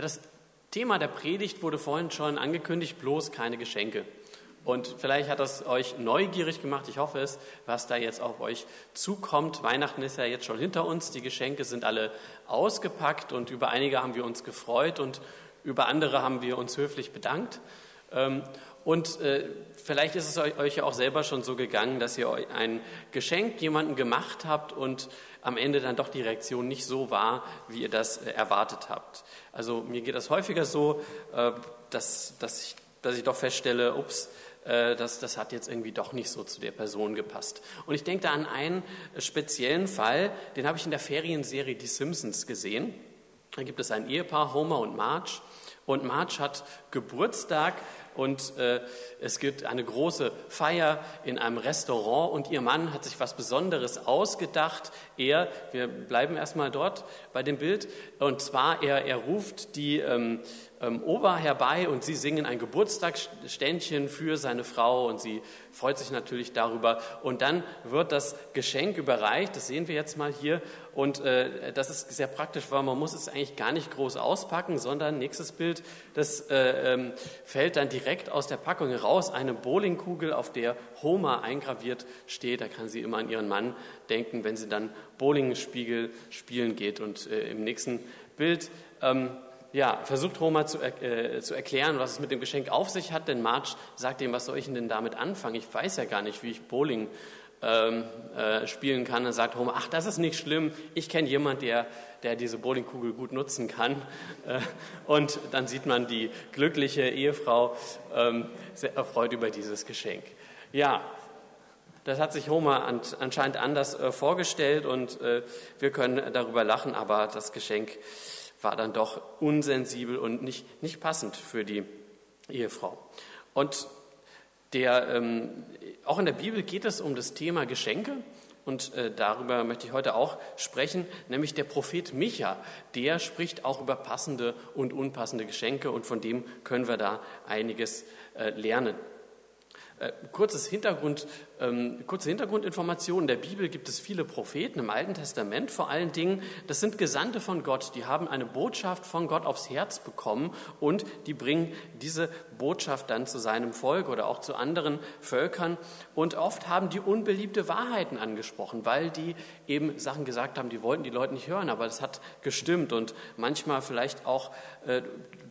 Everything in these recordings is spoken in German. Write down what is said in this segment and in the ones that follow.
Ja, das Thema der Predigt wurde vorhin schon angekündigt, bloß keine Geschenke. Und vielleicht hat das euch neugierig gemacht, ich hoffe es, was da jetzt auf euch zukommt. Weihnachten ist ja jetzt schon hinter uns, die Geschenke sind alle ausgepackt und über einige haben wir uns gefreut und über andere haben wir uns höflich bedankt. Und äh, vielleicht ist es euch ja auch selber schon so gegangen, dass ihr ein Geschenk jemandem gemacht habt und am Ende dann doch die Reaktion nicht so war, wie ihr das äh, erwartet habt. Also mir geht das häufiger so, äh, dass, dass, ich, dass ich doch feststelle, ups, äh, das, das hat jetzt irgendwie doch nicht so zu der Person gepasst. Und ich denke da an einen speziellen Fall, den habe ich in der Ferienserie Die Simpsons gesehen. Da gibt es ein Ehepaar, Homer und Marge. Und Marge hat Geburtstag und äh, es gibt eine große Feier in einem Restaurant und ihr Mann hat sich was Besonderes ausgedacht. Er, wir bleiben erstmal dort bei dem Bild, und zwar er, er ruft die ähm, ähm, Ober herbei und sie singen ein Geburtstagsständchen für seine Frau und sie freut sich natürlich darüber. Und dann wird das Geschenk überreicht, das sehen wir jetzt mal hier. Und äh, das ist sehr praktisch, weil man muss es eigentlich gar nicht groß auspacken, sondern nächstes Bild, das äh, ähm, fällt dann direkt aus der Packung heraus, eine Bowlingkugel, auf der Homer eingraviert steht. Da kann sie immer an ihren Mann denken, wenn sie dann Bowlingspiegel spielen geht. Und äh, im nächsten Bild ähm, ja, versucht Homer zu, äh, zu erklären, was es mit dem Geschenk auf sich hat, denn Marge sagt ihm, was soll ich denn damit anfangen? Ich weiß ja gar nicht, wie ich Bowling ähm, äh, spielen kann. Dann sagt Homer, ach, das ist nicht schlimm, ich kenne jemanden, der, der diese Bowlingkugel gut nutzen kann. Äh, und dann sieht man die glückliche Ehefrau ähm, sehr erfreut über dieses Geschenk. Ja, das hat sich Homer anscheinend anders äh, vorgestellt und äh, wir können darüber lachen, aber das Geschenk war dann doch unsensibel und nicht, nicht passend für die Ehefrau. Und der, ähm, auch in der Bibel geht es um das Thema Geschenke und äh, darüber möchte ich heute auch sprechen, nämlich der Prophet Micha, der spricht auch über passende und unpassende Geschenke und von dem können wir da einiges äh, lernen. Äh, kurzes Hintergrund, ähm, kurze Hintergrundinformationen. In der Bibel gibt es viele Propheten im Alten Testament vor allen Dingen. Das sind Gesandte von Gott, die haben eine Botschaft von Gott aufs Herz bekommen und die bringen diese Botschaft dann zu seinem Volk oder auch zu anderen Völkern. Und oft haben die unbeliebte Wahrheiten angesprochen, weil die eben Sachen gesagt haben, die wollten die Leute nicht hören, aber das hat gestimmt und manchmal vielleicht auch, äh,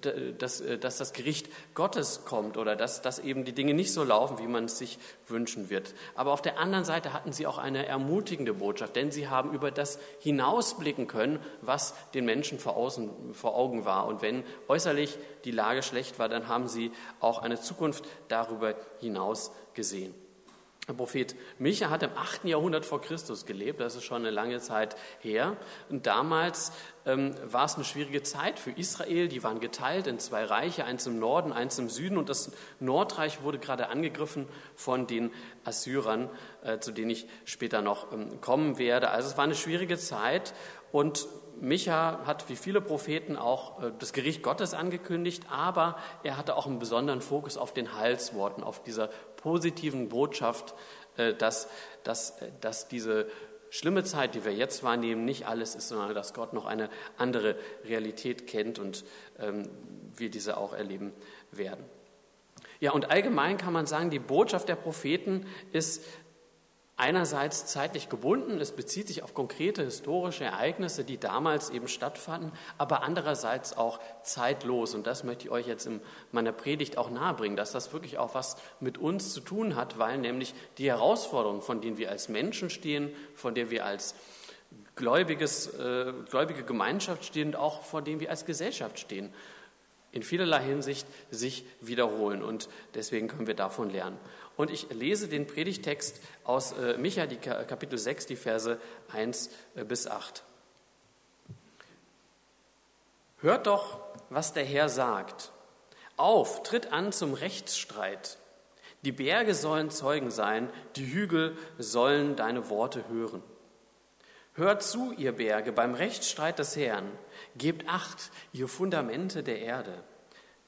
dass, äh, dass das Gericht Gottes kommt oder dass, dass eben die Dinge nicht so laufen, wie man es sich wünschen wird. Aber auf der anderen Seite hatten sie auch eine ermutigende Botschaft, denn sie haben über das hinausblicken können, was den Menschen vor, außen, vor Augen war. Und wenn äußerlich die Lage schlecht war, dann haben sie auch eine Zukunft darüber hinaus gesehen. Der Prophet Micha hat im 8. Jahrhundert vor Christus gelebt, das ist schon eine lange Zeit her. Und damals ähm, war es eine schwierige Zeit für Israel. Die waren geteilt in zwei Reiche, eins im Norden, eins im Süden. Und das Nordreich wurde gerade angegriffen von den Assyrern, äh, zu denen ich später noch ähm, kommen werde. Also es war eine schwierige Zeit. Und Micha hat wie viele Propheten auch äh, das Gericht Gottes angekündigt, aber er hatte auch einen besonderen Fokus auf den Heilsworten, auf dieser positiven Botschaft, äh, dass, dass, äh, dass diese schlimme Zeit, die wir jetzt wahrnehmen, nicht alles ist, sondern dass Gott noch eine andere Realität kennt und ähm, wir diese auch erleben werden. Ja, und allgemein kann man sagen, die Botschaft der Propheten ist einerseits zeitlich gebunden, es bezieht sich auf konkrete historische Ereignisse, die damals eben stattfanden, aber andererseits auch zeitlos. Und das möchte ich euch jetzt in meiner Predigt auch nahebringen, dass das wirklich auch was mit uns zu tun hat, weil nämlich die Herausforderungen, von denen wir als Menschen stehen, von der wir als gläubiges, äh, gläubige Gemeinschaft stehen und auch vor denen wir als Gesellschaft stehen, in vielerlei Hinsicht sich wiederholen. Und deswegen können wir davon lernen. Und ich lese den Predigtext aus äh, Micha, die Kapitel 6, die Verse 1 äh, bis 8. Hört doch, was der Herr sagt. Auf, tritt an zum Rechtsstreit. Die Berge sollen Zeugen sein, die Hügel sollen deine Worte hören. Hört zu, ihr Berge, beim Rechtsstreit des Herrn. Gebt acht, ihr Fundamente der Erde.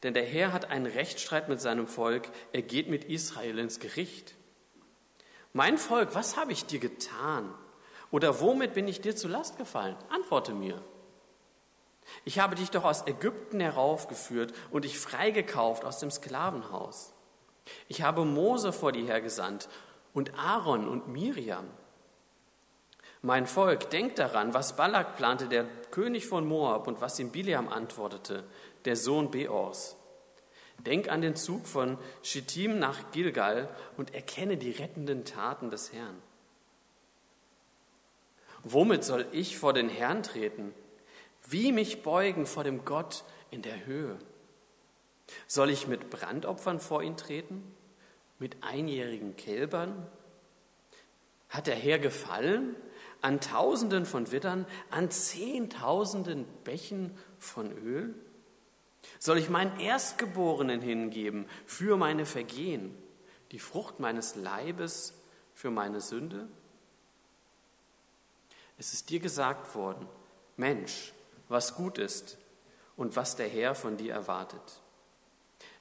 Denn der Herr hat einen Rechtsstreit mit seinem Volk, er geht mit Israel ins Gericht. Mein Volk, was habe ich dir getan? Oder womit bin ich dir zu Last gefallen? Antworte mir. Ich habe dich doch aus Ägypten heraufgeführt und dich freigekauft aus dem Sklavenhaus. Ich habe Mose vor dir hergesandt und Aaron und Miriam. Mein Volk, denkt daran, was Balak plante, der König von Moab, und was ihm Bileam antwortete, der Sohn Beors. Denk an den Zug von Schittim nach Gilgal und erkenne die rettenden Taten des Herrn. Womit soll ich vor den Herrn treten? Wie mich beugen vor dem Gott in der Höhe? Soll ich mit Brandopfern vor ihn treten? Mit einjährigen Kälbern? Hat der Herr gefallen an Tausenden von Widdern, an Zehntausenden Bächen von Öl? Soll ich meinen Erstgeborenen hingeben für meine Vergehen, die Frucht meines Leibes für meine Sünde? Es ist dir gesagt worden, Mensch, was gut ist und was der Herr von dir erwartet.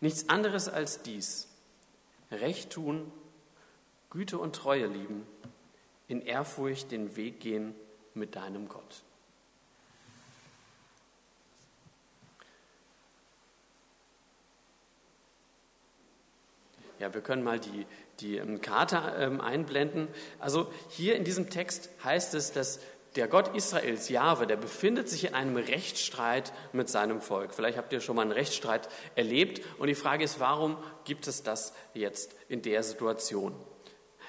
Nichts anderes als dies, Recht tun, Güte und Treue lieben, in Ehrfurcht den Weg gehen mit deinem Gott. Ja, wir können mal die, die ähm, Karte ähm, einblenden. Also hier in diesem Text heißt es, dass der Gott Israels, Jahwe, der befindet sich in einem Rechtsstreit mit seinem Volk. Vielleicht habt ihr schon mal einen Rechtsstreit erlebt. Und die Frage ist, warum gibt es das jetzt in der Situation?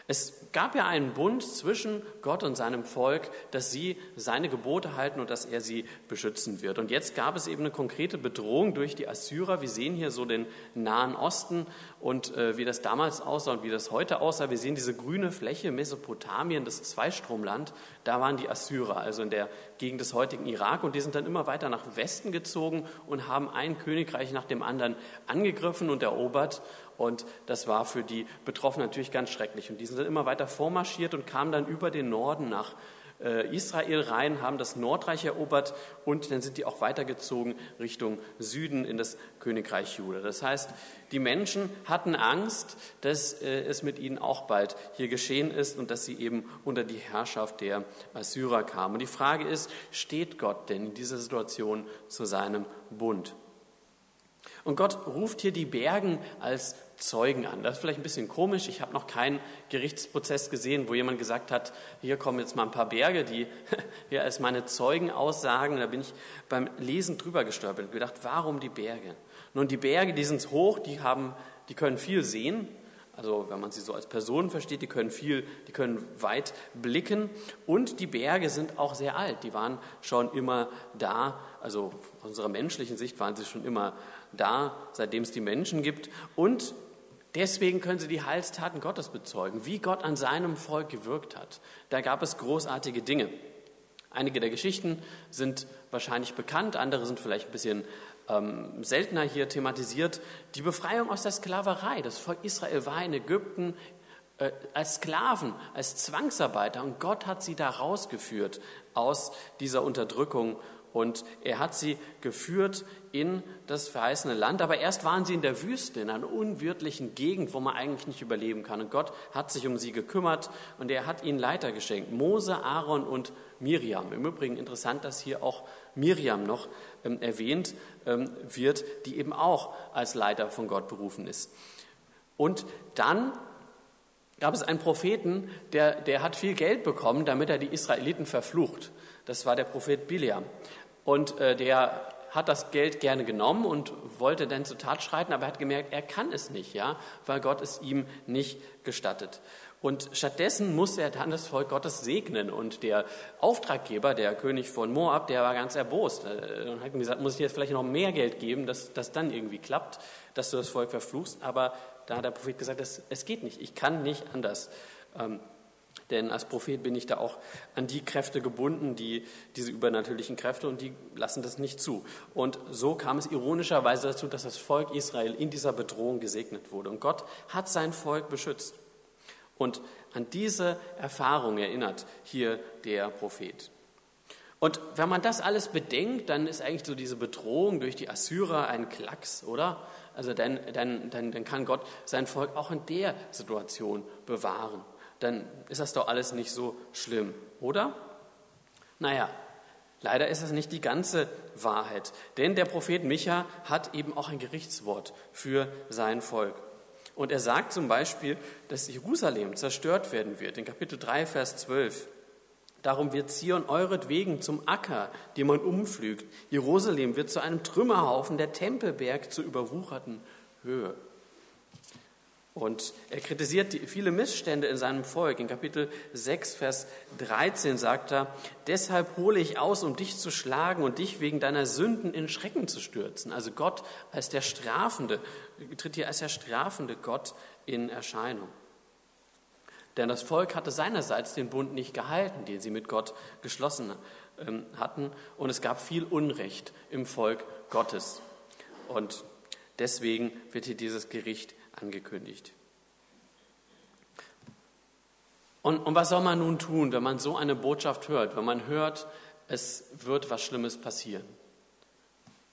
Es gab ja einen Bund zwischen Gott und seinem Volk, dass sie seine Gebote halten und dass er sie beschützen wird. Und jetzt gab es eben eine konkrete Bedrohung durch die Assyrer. Wir sehen hier so den Nahen Osten und äh, wie das damals aussah und wie das heute aussah. Wir sehen diese grüne Fläche Mesopotamien, das Zweistromland. Da waren die Assyrer, also in der Gegend des heutigen Irak. Und die sind dann immer weiter nach Westen gezogen und haben ein Königreich nach dem anderen angegriffen und erobert. Und das war für die Betroffenen natürlich ganz schrecklich. Und die sind dann immer weiter vormarschiert und kamen dann über den Norden nach äh, Israel rein, haben das Nordreich erobert und dann sind die auch weitergezogen Richtung Süden in das Königreich Juda. Das heißt, die Menschen hatten Angst, dass äh, es mit ihnen auch bald hier geschehen ist und dass sie eben unter die Herrschaft der Assyrer kamen. Und die Frage ist, steht Gott denn in dieser Situation zu seinem Bund? Und Gott ruft hier die Bergen als Zeugen an. Das ist vielleicht ein bisschen komisch. Ich habe noch keinen Gerichtsprozess gesehen, wo jemand gesagt hat, hier kommen jetzt mal ein paar Berge, die hier als meine Zeugen aussagen. Da bin ich beim Lesen drüber gestolpert und gedacht, warum die Berge? Nun, die Berge, die sind hoch, die, haben, die können viel sehen. Also wenn man sie so als Personen versteht, die können viel, die können weit blicken. Und die Berge sind auch sehr alt. Die waren schon immer da. Also aus unserer menschlichen Sicht waren sie schon immer da, seitdem es die Menschen gibt. Und Deswegen können sie die Heilstaten Gottes bezeugen, wie Gott an seinem Volk gewirkt hat. Da gab es großartige Dinge. Einige der Geschichten sind wahrscheinlich bekannt, andere sind vielleicht ein bisschen ähm, seltener hier thematisiert. Die Befreiung aus der Sklaverei. Das Volk Israel war in Ägypten äh, als Sklaven, als Zwangsarbeiter und Gott hat sie da rausgeführt aus dieser Unterdrückung und er hat sie geführt in das verheißene Land. Aber erst waren sie in der Wüste, in einer unwirtlichen Gegend, wo man eigentlich nicht überleben kann. Und Gott hat sich um sie gekümmert und er hat ihnen Leiter geschenkt. Mose, Aaron und Miriam. Im Übrigen interessant, dass hier auch Miriam noch ähm, erwähnt ähm, wird, die eben auch als Leiter von Gott berufen ist. Und dann gab es einen Propheten, der, der hat viel Geld bekommen, damit er die Israeliten verflucht. Das war der Prophet Biliam. Und äh, der hat das Geld gerne genommen und wollte dann zur Tat schreiten, aber er hat gemerkt, er kann es nicht, ja, weil Gott es ihm nicht gestattet. Und stattdessen musste er dann das Volk Gottes segnen. Und der Auftraggeber, der König von Moab, der war ganz erbost äh, und hat gesagt, muss ich jetzt vielleicht noch mehr Geld geben, dass das dann irgendwie klappt, dass du das Volk verfluchst. Aber da hat der Prophet gesagt, es, es geht nicht, ich kann nicht anders. Ähm, denn als Prophet bin ich da auch an die Kräfte gebunden, die, diese übernatürlichen Kräfte, und die lassen das nicht zu. Und so kam es ironischerweise dazu, dass das Volk Israel in dieser Bedrohung gesegnet wurde. Und Gott hat sein Volk beschützt. Und an diese Erfahrung erinnert hier der Prophet. Und wenn man das alles bedenkt, dann ist eigentlich so diese Bedrohung durch die Assyrer ein Klacks, oder? Also dann, dann, dann, dann kann Gott sein Volk auch in der Situation bewahren dann ist das doch alles nicht so schlimm, oder? Naja, Leider ist es nicht die ganze Wahrheit, denn der Prophet Micha hat eben auch ein Gerichtswort für sein Volk. Und er sagt zum Beispiel, dass Jerusalem zerstört werden wird, in Kapitel 3, Vers 12. Darum wird Zion euretwegen zum Acker, den man umpflügt. Jerusalem wird zu einem Trümmerhaufen, der Tempelberg zur überwucherten Höhe. Und er kritisiert die, viele Missstände in seinem Volk. In Kapitel 6, Vers 13 sagt er, deshalb hole ich aus, um dich zu schlagen und dich wegen deiner Sünden in Schrecken zu stürzen. Also Gott als der Strafende, tritt hier als der strafende Gott in Erscheinung. Denn das Volk hatte seinerseits den Bund nicht gehalten, den sie mit Gott geschlossen ähm, hatten. Und es gab viel Unrecht im Volk Gottes. Und deswegen wird hier dieses Gericht angekündigt. Und, und was soll man nun tun, wenn man so eine Botschaft hört, wenn man hört, es wird was Schlimmes passieren?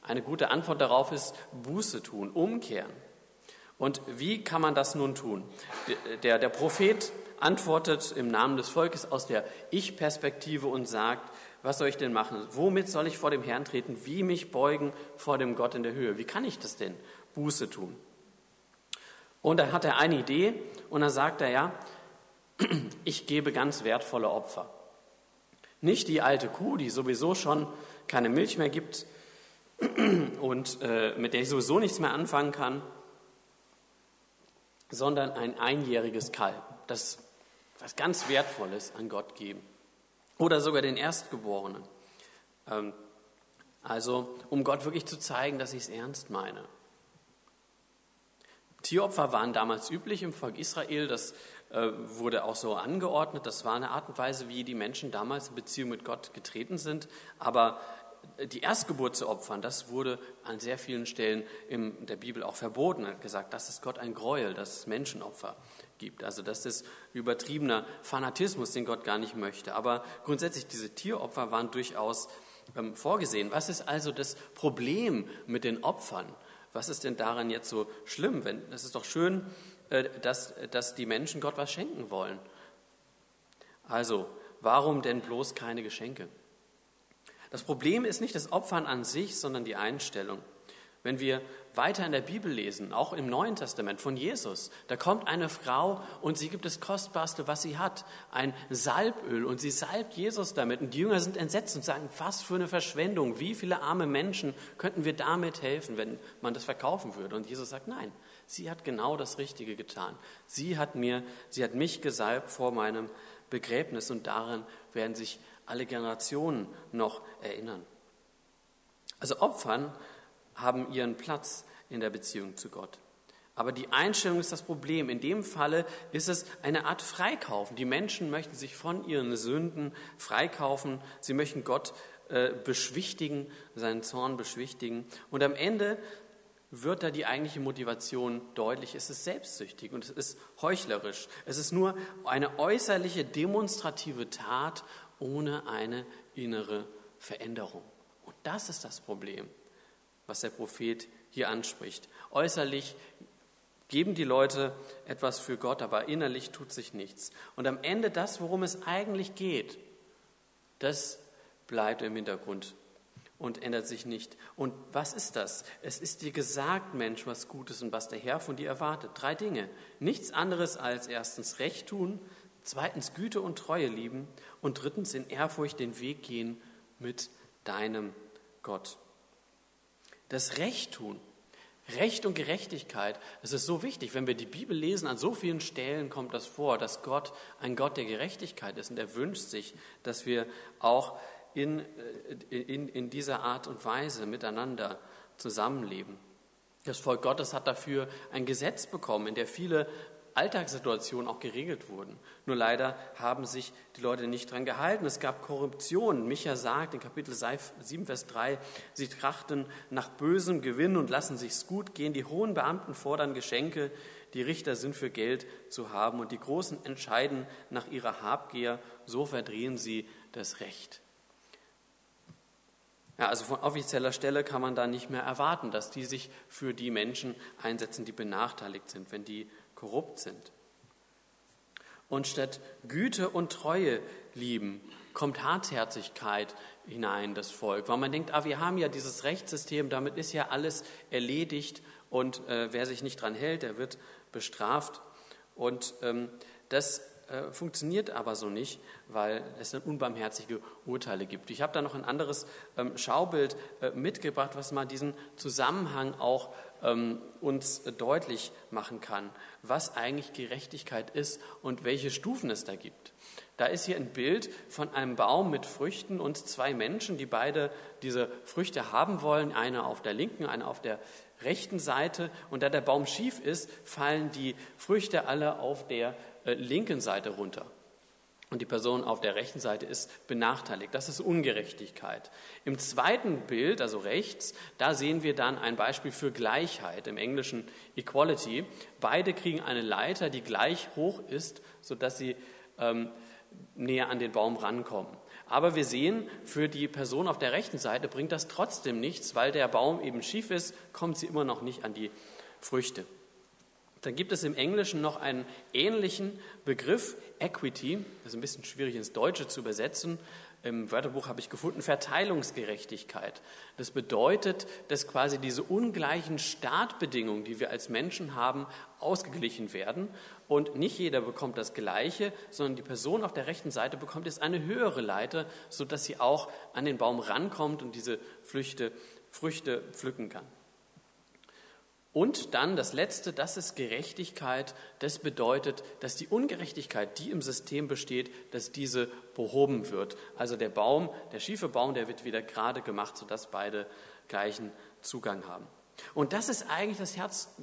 Eine gute Antwort darauf ist Buße tun, umkehren. Und wie kann man das nun tun? Der, der Prophet antwortet im Namen des Volkes aus der Ich-Perspektive und sagt, was soll ich denn machen? Womit soll ich vor dem Herrn treten? Wie mich beugen vor dem Gott in der Höhe? Wie kann ich das denn? Buße tun. Und dann hat er eine Idee und dann sagt er, ja, ich gebe ganz wertvolle Opfer. Nicht die alte Kuh, die sowieso schon keine Milch mehr gibt und äh, mit der ich sowieso nichts mehr anfangen kann, sondern ein einjähriges Kalb, das was ganz Wertvolles an Gott geben. Oder sogar den Erstgeborenen. Ähm, also, um Gott wirklich zu zeigen, dass ich es ernst meine. Tieropfer waren damals üblich im Volk Israel. Das äh, wurde auch so angeordnet. Das war eine Art und Weise, wie die Menschen damals in Beziehung mit Gott getreten sind. Aber die Erstgeburt zu opfern, das wurde an sehr vielen Stellen in der Bibel auch verboten. Er hat gesagt, das ist Gott ein Gräuel, dass es Menschenopfer gibt. Also das ist übertriebener Fanatismus, den Gott gar nicht möchte. Aber grundsätzlich, diese Tieropfer waren durchaus ähm, vorgesehen. Was ist also das Problem mit den Opfern? Was ist denn daran jetzt so schlimm? Es ist doch schön, äh, dass, dass die Menschen Gott was schenken wollen. Also, warum denn bloß keine Geschenke? Das Problem ist nicht das Opfern an sich, sondern die Einstellung. Wenn wir weiter in der Bibel lesen, auch im Neuen Testament von Jesus, da kommt eine Frau und sie gibt das Kostbarste, was sie hat, ein Salböl und sie salbt Jesus damit. Und die Jünger sind entsetzt und sagen, was für eine Verschwendung, wie viele arme Menschen könnten wir damit helfen, wenn man das verkaufen würde. Und Jesus sagt, nein, sie hat genau das Richtige getan. Sie hat mir, sie hat mich gesalbt vor meinem Begräbnis und daran werden sich alle Generationen noch erinnern. Also Opfern haben ihren Platz in der Beziehung zu Gott. Aber die Einstellung ist das Problem. In dem Falle ist es eine Art Freikaufen. Die Menschen möchten sich von ihren Sünden freikaufen. Sie möchten Gott äh, beschwichtigen, seinen Zorn beschwichtigen. Und am Ende wird da die eigentliche Motivation deutlich. Es ist selbstsüchtig und es ist heuchlerisch. Es ist nur eine äußerliche demonstrative Tat ohne eine innere Veränderung. Und das ist das Problem, was der Prophet hier anspricht. Äußerlich geben die Leute etwas für Gott, aber innerlich tut sich nichts. Und am Ende das, worum es eigentlich geht, das bleibt im Hintergrund und ändert sich nicht. Und was ist das? Es ist dir gesagt, Mensch, was Gutes und was der Herr von dir erwartet. Drei Dinge. Nichts anderes als erstens Recht tun, zweitens Güte und Treue lieben und drittens in Ehrfurcht den Weg gehen mit deinem Gott. Das Recht tun, Recht und Gerechtigkeit, es ist so wichtig. Wenn wir die Bibel lesen, an so vielen Stellen kommt das vor, dass Gott ein Gott der Gerechtigkeit ist und er wünscht sich, dass wir auch in, äh, in, in dieser Art und Weise miteinander zusammenleben. Das Volk Gottes hat dafür ein Gesetz bekommen, in der viele Alltagssituationen auch geregelt wurden. Nur leider haben sich die Leute nicht daran gehalten. Es gab Korruption. Micha sagt in Kapitel 7, Vers 3, sie trachten nach bösem Gewinn und lassen sich's gut gehen. Die hohen Beamten fordern Geschenke, die Richter sind für Geld zu haben und die Großen entscheiden nach ihrer Habgier. So verdrehen sie das Recht. Ja, also von offizieller Stelle kann man da nicht mehr erwarten, dass die sich für die Menschen einsetzen, die benachteiligt sind, wenn die korrupt sind. Und statt Güte und Treue lieben, kommt Hartherzigkeit hinein, das Volk, weil man denkt, ah, wir haben ja dieses Rechtssystem, damit ist ja alles erledigt und äh, wer sich nicht dran hält, der wird bestraft. Und ähm, das äh, funktioniert aber so nicht, weil es dann unbarmherzige Urteile gibt. Ich habe da noch ein anderes ähm, Schaubild äh, mitgebracht, was mal diesen Zusammenhang auch ähm, uns deutlich machen kann, was eigentlich Gerechtigkeit ist und welche Stufen es da gibt. Da ist hier ein Bild von einem Baum mit Früchten und zwei Menschen, die beide diese Früchte haben wollen, einer auf der linken, einer auf der rechten Seite. Und da der Baum schief ist, fallen die Früchte alle auf der linken Seite runter. Und die Person auf der rechten Seite ist benachteiligt. Das ist Ungerechtigkeit. Im zweiten Bild, also rechts, da sehen wir dann ein Beispiel für Gleichheit, im Englischen Equality. Beide kriegen eine Leiter, die gleich hoch ist, sodass sie ähm, näher an den Baum rankommen. Aber wir sehen, für die Person auf der rechten Seite bringt das trotzdem nichts, weil der Baum eben schief ist, kommt sie immer noch nicht an die Früchte. Dann gibt es im Englischen noch einen ähnlichen Begriff, Equity, das ist ein bisschen schwierig ins Deutsche zu übersetzen. Im Wörterbuch habe ich gefunden, Verteilungsgerechtigkeit. Das bedeutet, dass quasi diese ungleichen Startbedingungen, die wir als Menschen haben, ausgeglichen werden. Und nicht jeder bekommt das Gleiche, sondern die Person auf der rechten Seite bekommt jetzt eine höhere Leiter, sodass sie auch an den Baum rankommt und diese Früchte, Früchte pflücken kann. Und dann das Letzte, das ist Gerechtigkeit. Das bedeutet, dass die Ungerechtigkeit, die im System besteht, dass diese behoben wird. Also der Baum, der schiefe Baum, der wird wieder gerade gemacht, sodass beide gleichen Zugang haben. Und das ist eigentlich das Herz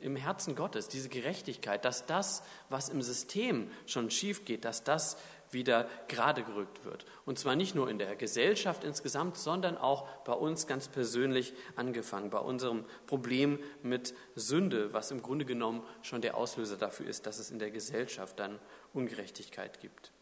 im Herzen Gottes, diese Gerechtigkeit, dass das, was im System schon schief geht, dass das wieder gerade gerückt wird. Und zwar nicht nur in der Gesellschaft insgesamt, sondern auch bei uns ganz persönlich angefangen, bei unserem Problem mit Sünde, was im Grunde genommen schon der Auslöser dafür ist, dass es in der Gesellschaft dann Ungerechtigkeit gibt.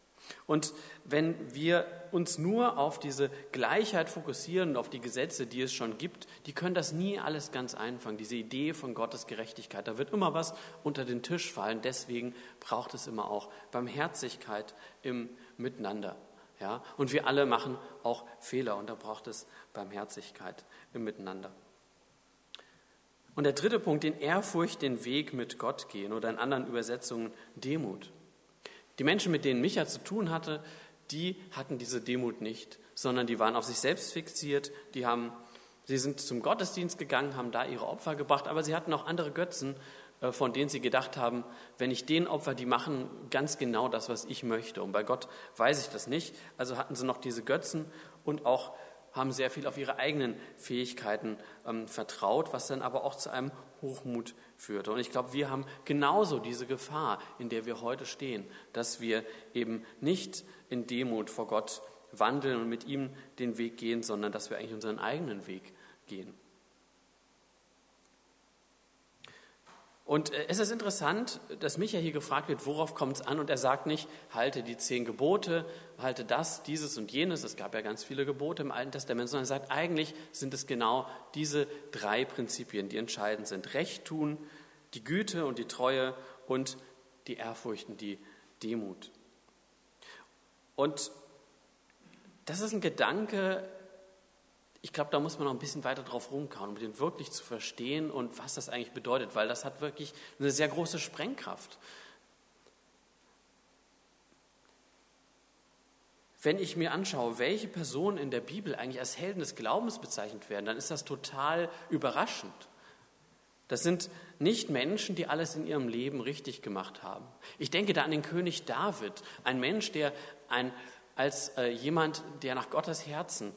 Und wenn wir uns nur auf diese Gleichheit fokussieren und auf die Gesetze, die es schon gibt, die können das nie alles ganz einfangen. Diese Idee von Gottes Gerechtigkeit, da wird immer was unter den Tisch fallen. Deswegen braucht es immer auch Barmherzigkeit im Miteinander. Ja? Und wir alle machen auch Fehler und da braucht es Barmherzigkeit im Miteinander. Und der dritte Punkt, in Ehrfurcht den Weg mit Gott gehen oder in anderen Übersetzungen Demut. Die Menschen, mit denen Micha zu tun hatte, die hatten diese Demut nicht, sondern die waren auf sich selbst fixiert, die haben, sie sind zum Gottesdienst gegangen, haben da ihre Opfer gebracht, aber sie hatten auch andere Götzen, äh, von denen sie gedacht haben, wenn ich den Opfer, die machen ganz genau das, was ich möchte. Und bei Gott weiß ich das nicht. Also hatten sie noch diese Götzen und auch haben sehr viel auf ihre eigenen Fähigkeiten ähm, vertraut, was dann aber auch zu einem Hochmut führte. Und ich glaube, wir haben genauso diese Gefahr, in der wir heute stehen, dass wir eben nicht in Demut vor Gott wandeln und mit ihm den Weg gehen, sondern dass wir eigentlich unseren eigenen Weg gehen. Und äh, es ist interessant, dass Micha hier gefragt wird, worauf kommt es an? Und er sagt nicht, halte die zehn Gebote, halte das, dieses und jenes. Es gab ja ganz viele Gebote im Alten Testament, sondern er sagt, eigentlich sind es genau diese drei Prinzipien, die entscheidend sind. Recht tun, die Güte und die Treue und die Ehrfurcht und die Demut. Und das ist ein Gedanke, ich glaube, da muss man noch ein bisschen weiter drauf rumkauen, um den wirklich zu verstehen und was das eigentlich bedeutet, weil das hat wirklich eine sehr große Sprengkraft. Wenn ich mir anschaue, welche Personen in der Bibel eigentlich als Helden des Glaubens bezeichnet werden, dann ist das total überraschend. Das sind nicht Menschen, die alles in ihrem Leben richtig gemacht haben. Ich denke da an den König David, ein Mensch, der ein, als äh, jemand, der nach Gottes Herzen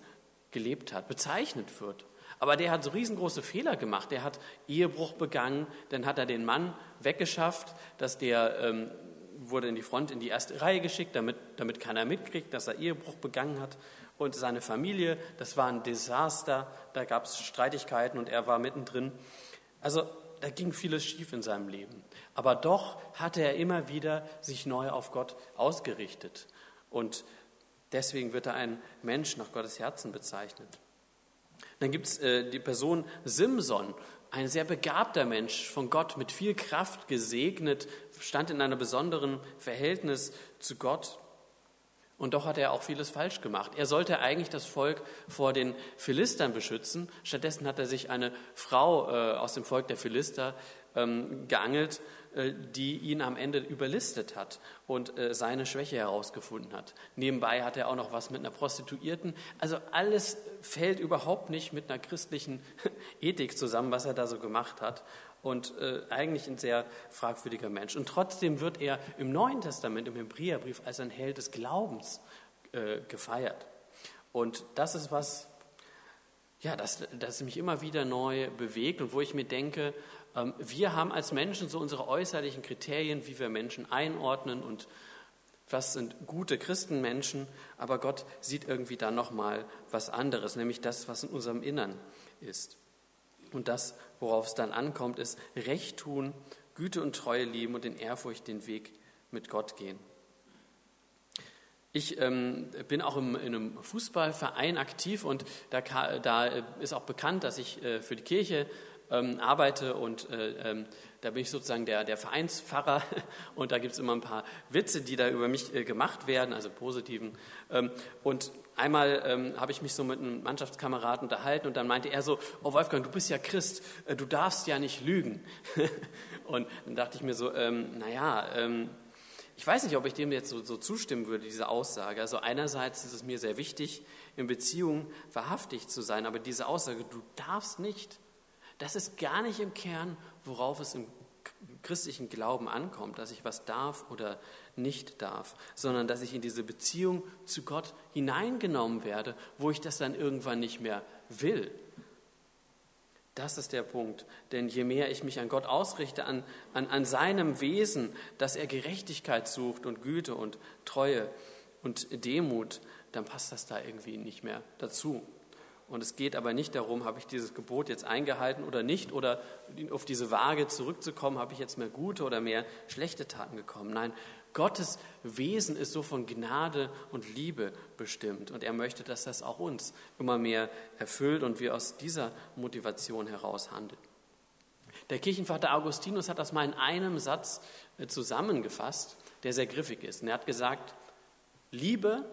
gelebt hat, bezeichnet wird. Aber der hat so riesengroße Fehler gemacht. Der hat Ehebruch begangen, dann hat er den Mann weggeschafft, dass der ähm, wurde in die Front, in die erste Reihe geschickt, damit, damit keiner mitkriegt, dass er Ehebruch begangen hat. Und seine Familie, das war ein Desaster, da gab es Streitigkeiten und er war mittendrin. Also da ging vieles schief in seinem Leben. Aber doch hatte er immer wieder sich neu auf Gott ausgerichtet. Und Deswegen wird er ein Mensch nach Gottes Herzen bezeichnet. Dann gibt es äh, die Person Simson, ein sehr begabter Mensch, von Gott mit viel Kraft gesegnet, stand in einem besonderen Verhältnis zu Gott. Und doch hat er auch vieles falsch gemacht. Er sollte eigentlich das Volk vor den Philistern beschützen. Stattdessen hat er sich eine Frau äh, aus dem Volk der Philister ähm, geangelt, die ihn am Ende überlistet hat und äh, seine Schwäche herausgefunden hat. Nebenbei hat er auch noch was mit einer Prostituierten. Also alles fällt überhaupt nicht mit einer christlichen Ethik zusammen, was er da so gemacht hat und äh, eigentlich ein sehr fragwürdiger Mensch. Und trotzdem wird er im Neuen Testament, im Hebräerbrief, als ein Held des Glaubens äh, gefeiert. Und das ist was, ja, das, das mich immer wieder neu bewegt und wo ich mir denke, wir haben als Menschen so unsere äußerlichen Kriterien, wie wir Menschen einordnen und was sind gute Christenmenschen, aber Gott sieht irgendwie da nochmal was anderes, nämlich das, was in unserem Innern ist. Und das, worauf es dann ankommt, ist Recht tun, Güte und Treue lieben und in Ehrfurcht den Weg mit Gott gehen. Ich ähm, bin auch im, in einem Fußballverein aktiv und da, da, ist auch bekannt, dass ich äh, für die Kirche ähm, arbeite und äh, ähm, da bin ich sozusagen der, der Vereinspfarrer und da gibt es immer ein paar Witze, die da über mich äh, gemacht werden, also positiven. Ähm, und einmal ähm, habe ich mich so mit einem Mannschaftskameraden unterhalten und dann meinte er so, oh Wolfgang, du bist ja Christ, äh, du darfst ja nicht lügen. und dann dachte ich mir so, ähm, naja, ähm, ich weiß nicht, ob ich dem jetzt so, so, zustimmen würde, diese Aussage. Also einerseits ist es mir sehr wichtig, in Beziehungen wahrhaftig zu sein, aber diese Aussage, du darfst nicht, das ist gar nicht im Kern, worauf es im christlichen Glauben ankommt, dass ich was darf oder nicht darf, sondern dass ich in diese Beziehung zu Gott hineingenommen werde, wo ich das dann irgendwann nicht mehr will. Das ist der Punkt. Denn je mehr ich mich an Gott ausrichte, an, an, an seinem Wesen, dass er Gerechtigkeit sucht und Güte und Treue und Demut, dann passt das da irgendwie nicht mehr dazu. Und es geht aber nicht darum, habe ich dieses Gebot jetzt eingehalten oder nicht, oder auf diese Waage zurückzukommen, habe ich jetzt mehr gute oder mehr schlechte Taten gekommen. Nein, Gottes Wesen ist so von Gnade und Liebe bestimmt. Und er möchte, dass das auch uns immer mehr erfüllt und wir aus dieser Motivation heraus handeln. Der Kirchenvater Augustinus hat das mal in einem Satz äh, zusammengefasst, der sehr griffig ist. Und er hat gesagt, liebe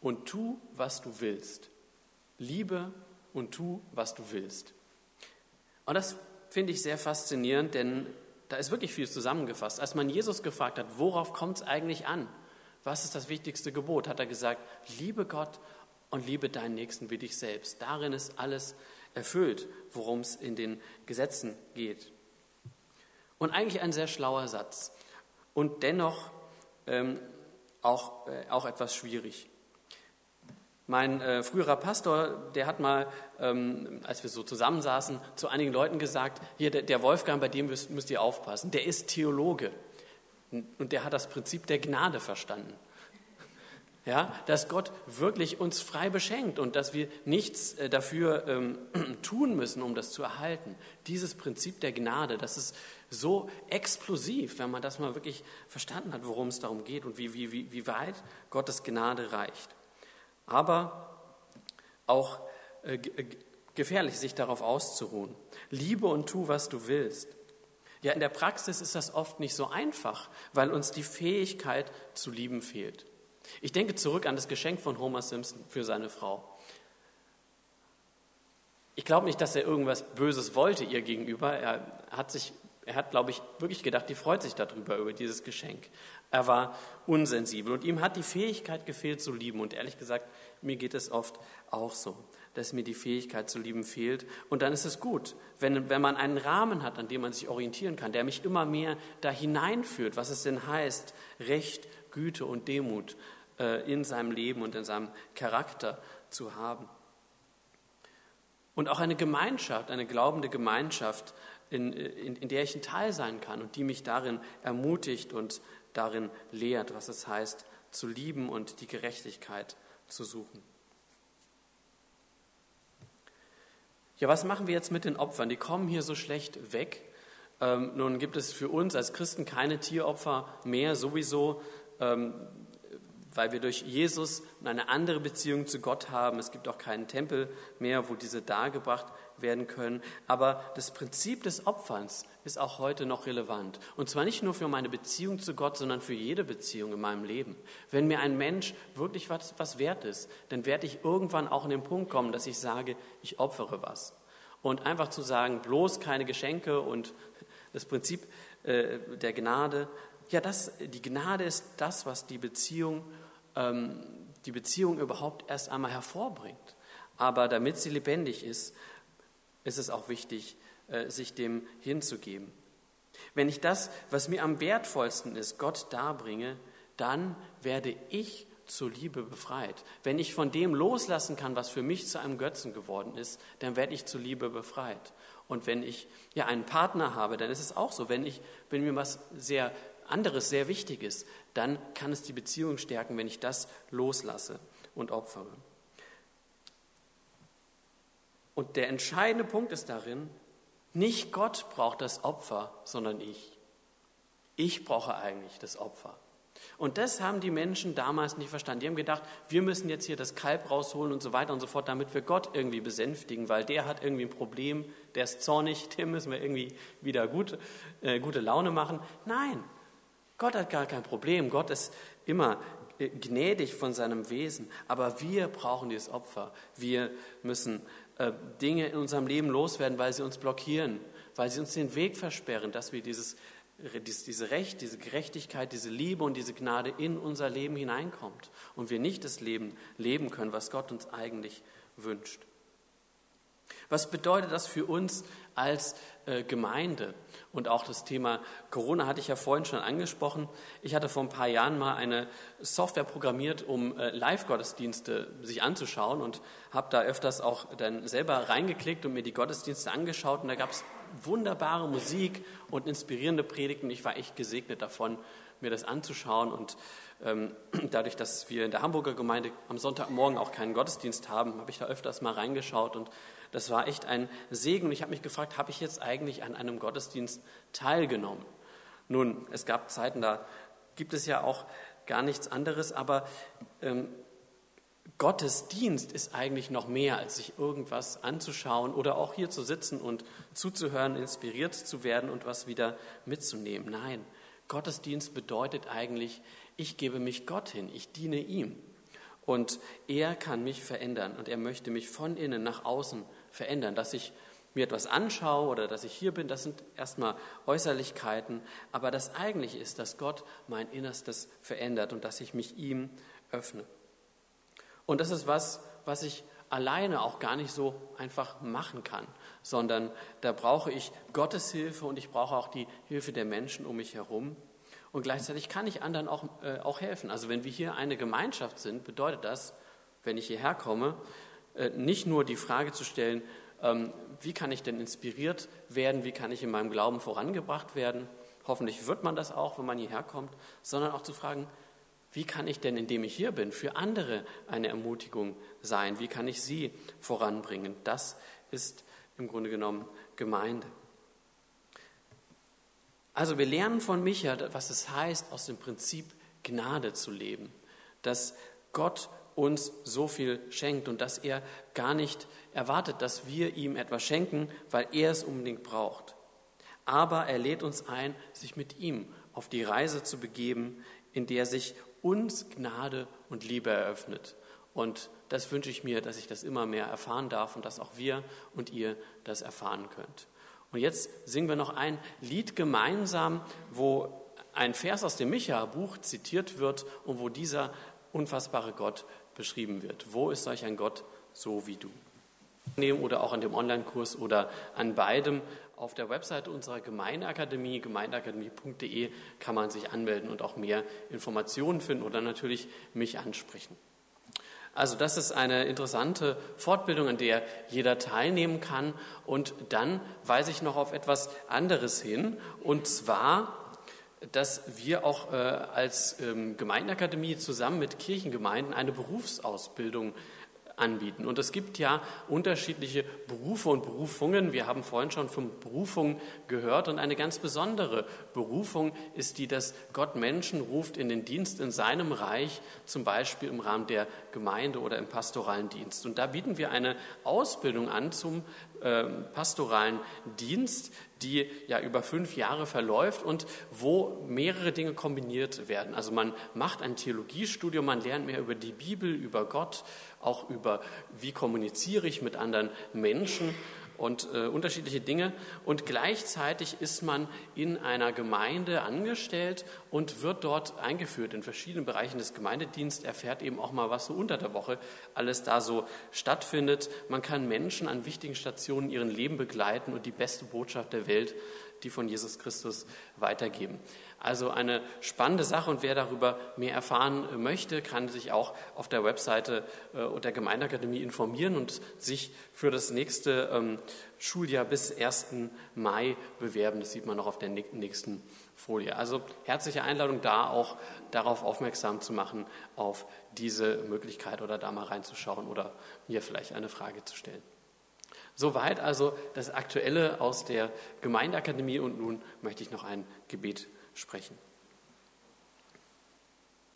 und tu, was du willst liebe und tu, was du willst. Und das finde ich sehr faszinierend, denn da ist wirklich viel zusammengefasst. Als man Jesus gefragt hat, worauf kommt es eigentlich an? Was ist das wichtigste Gebot? Hat er gesagt, liebe Gott und liebe deinen Nächsten wie dich selbst. Darin ist alles erfüllt, worum es in den Gesetzen geht. Und eigentlich ein sehr schlauer Satz und dennoch ähm, auch, äh, auch etwas schwierig. Mein äh, früherer Pastor, der hat mal, ähm, als wir so zusammensaßen, zu einigen Leuten gesagt, hier, der, der Wolfgang, bei dem müsst, müsst ihr aufpassen, der ist Theologe und der hat das Prinzip der Gnade verstanden. Ja, dass Gott wirklich uns frei beschenkt und dass wir nichts äh, dafür ähm, tun müssen, um das zu erhalten. Dieses Prinzip der Gnade, das ist so explosiv, wenn man das mal wirklich verstanden hat, worum es darum geht und wie, wie, wie, wie weit Gottes Gnade reicht aber auch äh, äh, gefährlich, sich darauf auszuruhen. Liebe und tu, was du willst. Ja, in der Praxis ist das oft nicht so einfach, weil uns die Fähigkeit zu lieben fehlt. Ich denke zurück an das Geschenk von Homer Simpson für seine Frau. Ich glaube nicht, dass er irgendwas Böses wollte ihr gegenüber. Er hat sich, er hat, glaube ich, wirklich gedacht, die freut sich darüber, über dieses Geschenk. Er war unsensibel und ihm hat die Fähigkeit gefehlt zu lieben. Und ehrlich gesagt, mir geht es oft auch so, dass mir die Fähigkeit zu lieben fehlt. Und dann ist es gut, wenn, wenn man einen Rahmen hat, an dem man sich orientieren kann, der mich immer mehr da hineinführt, was es denn heißt, Recht, Güte und Demut äh, in seinem Leben und in seinem Charakter zu haben. Und auch eine Gemeinschaft, eine glaubende Gemeinschaft, in, in, in der ich ein Teil sein kann und die mich darin ermutigt und darin lehrt, was es heißt, zu lieben und die Gerechtigkeit zu suchen. Ja, was machen wir jetzt mit den Opfern? Die kommen hier so schlecht weg. Ähm, nun gibt es für uns als Christen keine Tieropfer mehr, sowieso, ähm, weil wir durch Jesus eine andere Beziehung zu Gott haben. Es gibt auch keinen Tempel mehr, wo diese dargebracht werden können. Aber das Prinzip des Opferns ist auch heute noch relevant. Und zwar nicht nur für meine Beziehung zu Gott, sondern für jede Beziehung in meinem Leben. Wenn mir ein Mensch wirklich was, was wert ist, dann werde ich irgendwann auch in den Punkt kommen, dass ich sage, ich opfere was. Und einfach zu sagen, bloß keine Geschenke und das Prinzip äh, der Gnade, ja, das, die Gnade ist das, was die Beziehung, ähm, die Beziehung überhaupt erst einmal hervorbringt. Aber damit sie lebendig ist, ist es auch wichtig, äh, sich dem hinzugeben. Wenn ich das, was mir am wertvollsten ist, Gott darbringe, dann werde ich zur Liebe befreit. Wenn ich von dem loslassen kann, was für mich zu einem Götzen geworden ist, dann werde ich zur Liebe befreit. Und wenn ich ja einen Partner habe, dann ist es auch so. Wenn, ich, wenn mir was sehr anderes sehr wichtig ist, dann kann es die Beziehung stärken, wenn ich das loslasse und opfere. Und der entscheidende Punkt ist darin, nicht Gott braucht das Opfer, sondern ich. Ich brauche eigentlich das Opfer. Und das haben die Menschen damals nicht verstanden. Die haben gedacht, wir müssen jetzt hier das Kalb rausholen und so weiter und so fort, damit wir Gott irgendwie besänftigen, weil der hat irgendwie ein Problem, der ist zornig, dem müssen wir irgendwie wieder gut, äh, gute Laune machen. Nein, Gott hat gar kein Problem. Gott ist immer äh, gnädig von seinem Wesen. Aber wir brauchen dieses Opfer. Wir müssen Dinge in unserem Leben loswerden, weil sie uns blockieren, weil sie uns den Weg versperren, dass wir dieses diese Recht, diese Gerechtigkeit, diese Liebe und diese Gnade in unser Leben hineinkommt und wir nicht das Leben leben können, was Gott uns eigentlich wünscht. Was bedeutet das für uns als äh, Gemeinde? Und auch das Thema Corona hatte ich ja vorhin schon angesprochen. Ich hatte vor ein paar Jahren mal eine Software programmiert, um äh, Live-Gottesdienste sich anzuschauen und habe da öfters auch dann selber reingeklickt und mir die Gottesdienste angeschaut. Und da gab es wunderbare Musik und inspirierende Predigten. Ich war echt gesegnet davon, mir das anzuschauen. Und ähm, dadurch, dass wir in der Hamburger Gemeinde am Sonntagmorgen auch keinen Gottesdienst haben, habe ich da öfters mal reingeschaut und das war echt ein Segen. Und ich habe mich gefragt, habe ich jetzt eigentlich an einem Gottesdienst teilgenommen? Nun, es gab Zeiten, da gibt es ja auch gar nichts anderes, aber ähm, Gottesdienst ist eigentlich noch mehr, als sich irgendwas anzuschauen oder auch hier zu sitzen und zuzuhören, inspiriert zu werden und was wieder mitzunehmen. Nein, Gottesdienst bedeutet eigentlich, ich gebe mich Gott hin, ich diene ihm. Und er kann mich verändern und er möchte mich von innen nach außen verändern. Dass ich mir etwas anschaue oder dass ich hier bin, das sind erstmal Äußerlichkeiten. Aber das eigentliche ist, dass Gott mein Innerstes verändert und dass ich mich ihm öffne. Und das ist was, was ich alleine auch gar nicht so einfach machen kann, sondern da brauche ich Gottes Hilfe und ich brauche auch die Hilfe der Menschen um mich herum. Und gleichzeitig kann ich anderen auch, äh, auch helfen. Also wenn wir hier eine Gemeinschaft sind, bedeutet das, wenn ich hierher komme, nicht nur die Frage zu stellen, ähm, wie kann ich denn inspiriert werden, wie kann ich in meinem Glauben vorangebracht werden. Hoffentlich wird man das auch, wenn man hierher kommt, sondern auch zu fragen, wie kann ich denn, indem ich hier bin, für andere eine Ermutigung sein? Wie kann ich sie voranbringen? Das ist im Grunde genommen Gemeinde. Also wir lernen von Micha, was es heißt, aus dem Prinzip Gnade zu leben, dass Gott uns so viel schenkt und dass er gar nicht erwartet, dass wir ihm etwas schenken, weil er es unbedingt braucht. Aber er lädt uns ein, sich mit ihm auf die Reise zu begeben, in der sich uns Gnade und Liebe eröffnet. Und das wünsche ich mir, dass ich das immer mehr erfahren darf und dass auch wir und ihr das erfahren könnt. Und jetzt singen wir noch ein Lied gemeinsam, wo ein Vers aus dem Micha-Buch zitiert wird und wo dieser unfassbare Gott beschrieben wird. Wo ist solch ein Gott so wie du? Oder auch an dem Online-Kurs oder an beidem. Auf der Webseite unserer Gemeindeakademie, gemeindeakademie.de, kann man sich anmelden und auch mehr Informationen finden oder natürlich mich ansprechen. Also das ist eine interessante Fortbildung, an der jeder teilnehmen kann. Und dann weise ich noch auf etwas anderes hin. Und zwar, dass wir auch äh, als ähm, Gemeindeakademie zusammen mit Kirchengemeinden eine Berufsausbildung anbieten. Und es gibt ja unterschiedliche Berufe und Berufungen. Wir haben vorhin schon von Berufung gehört. Und eine ganz besondere Berufung ist die, dass Gott Menschen ruft in den Dienst in seinem Reich, zum Beispiel im Rahmen der Gemeinde oder im pastoralen Dienst. Und da bieten wir eine Ausbildung an zum äh, pastoralen Dienst, die ja über fünf Jahre verläuft und wo mehrere Dinge kombiniert werden. Also man macht ein Theologiestudium, man lernt mehr über die Bibel, über Gott, auch über wie kommuniziere ich mit anderen Menschen und äh, unterschiedliche Dinge. Und gleichzeitig ist man in einer Gemeinde angestellt und wird dort eingeführt in verschiedenen Bereichen des Gemeindedienstes, erfährt eben auch mal, was so unter der Woche alles da so stattfindet. Man kann Menschen an wichtigen Stationen ihren Leben begleiten und die beste Botschaft der Welt, die von Jesus Christus, weitergeben. Also eine spannende Sache und wer darüber mehr erfahren möchte, kann sich auch auf der Webseite äh, der Gemeindeakademie informieren und sich für das nächste ähm, Schuljahr bis 1. Mai bewerben. Das sieht man noch auf der nächsten Folie. Also herzliche Einladung da auch darauf aufmerksam zu machen, auf diese Möglichkeit oder da mal reinzuschauen oder mir vielleicht eine Frage zu stellen. Soweit also das Aktuelle aus der Gemeindeakademie und nun möchte ich noch ein Gebet sprechen.